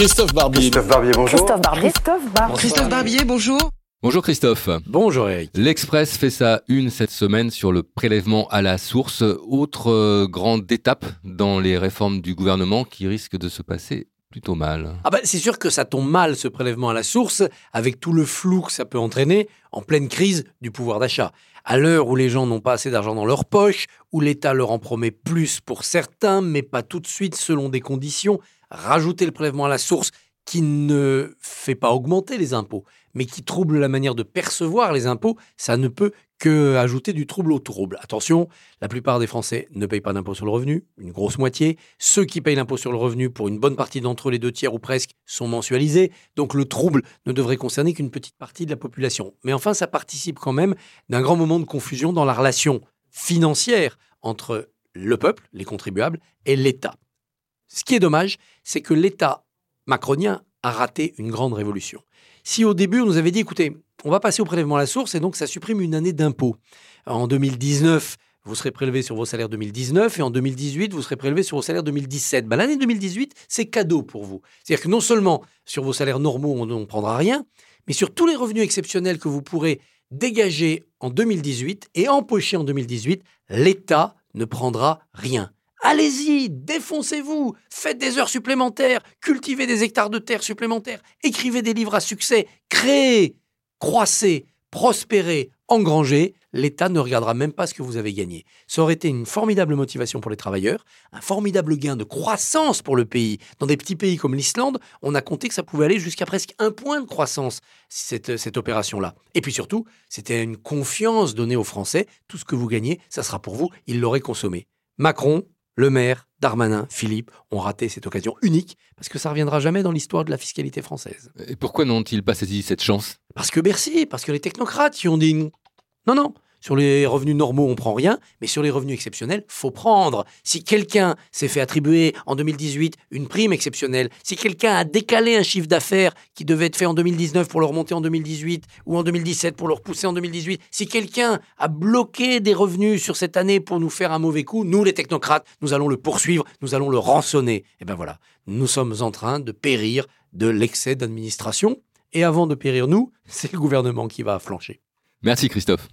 Christophe Barbier. Christophe Barbier, bonjour. Christophe Barbier. Christophe Barbier. Christophe Barbier, bonjour. Bonjour Christophe. Bonjour Eric. L'Express fait sa une cette semaine sur le prélèvement à la source. Autre euh, grande étape dans les réformes du gouvernement qui risque de se passer plutôt mal. Ah bah, c'est sûr que ça tombe mal ce prélèvement à la source avec tout le flou que ça peut entraîner en pleine crise du pouvoir d'achat. À l'heure où les gens n'ont pas assez d'argent dans leur poche, où l'État leur en promet plus pour certains, mais pas tout de suite selon des conditions, rajouter le prélèvement à la source qui ne fait pas augmenter les impôts, mais qui trouble la manière de percevoir les impôts, ça ne peut que ajouter du trouble au trouble. Attention, la plupart des Français ne payent pas d'impôt sur le revenu, une grosse moitié. Ceux qui payent l'impôt sur le revenu, pour une bonne partie d'entre eux, les deux tiers ou presque, sont mensualisés. Donc le trouble ne devrait concerner qu'une petite partie de la population. Mais enfin, ça participe quand même d'un grand moment de confusion dans la relation financière entre le peuple, les contribuables, et l'État. Ce qui est dommage, c'est que l'État macronien a raté une grande révolution. Si au début on nous avait dit, écoutez, on va passer au prélèvement à la source et donc ça supprime une année d'impôt. En 2019, vous serez prélevé sur vos salaires 2019 et en 2018, vous serez prélevé sur vos salaires 2017. Ben, L'année 2018, c'est cadeau pour vous. C'est-à-dire que non seulement sur vos salaires normaux, on ne prendra rien, mais sur tous les revenus exceptionnels que vous pourrez dégager en 2018 et empocher en 2018, l'État ne prendra rien. Allez-y, défoncez-vous, faites des heures supplémentaires, cultivez des hectares de terre supplémentaires, écrivez des livres à succès, créez, croissez, prospérez, engrangez. L'État ne regardera même pas ce que vous avez gagné. Ça aurait été une formidable motivation pour les travailleurs, un formidable gain de croissance pour le pays. Dans des petits pays comme l'Islande, on a compté que ça pouvait aller jusqu'à presque un point de croissance, cette, cette opération-là. Et puis surtout, c'était une confiance donnée aux Français. Tout ce que vous gagnez, ça sera pour vous, ils l'auraient consommé. Macron, le maire, Darmanin, Philippe ont raté cette occasion unique parce que ça reviendra jamais dans l'histoire de la fiscalité française. Et pourquoi n'ont-ils pas saisi cette chance? Parce que Bercy, parce que les technocrates y ont dit non, non, sur les revenus normaux, on prend rien, mais sur les revenus exceptionnels, faut prendre. Si quelqu'un s'est fait attribuer en 2018 une prime exceptionnelle, si quelqu'un a décalé un chiffre d'affaires qui devait être fait en 2019 pour le remonter en 2018 ou en 2017 pour le repousser en 2018, si quelqu'un a bloqué des revenus sur cette année pour nous faire un mauvais coup, nous les technocrates, nous allons le poursuivre, nous allons le rançonner. Et ben voilà, nous sommes en train de périr de l'excès d'administration. Et avant de périr nous, c'est le gouvernement qui va flancher. Merci Christophe.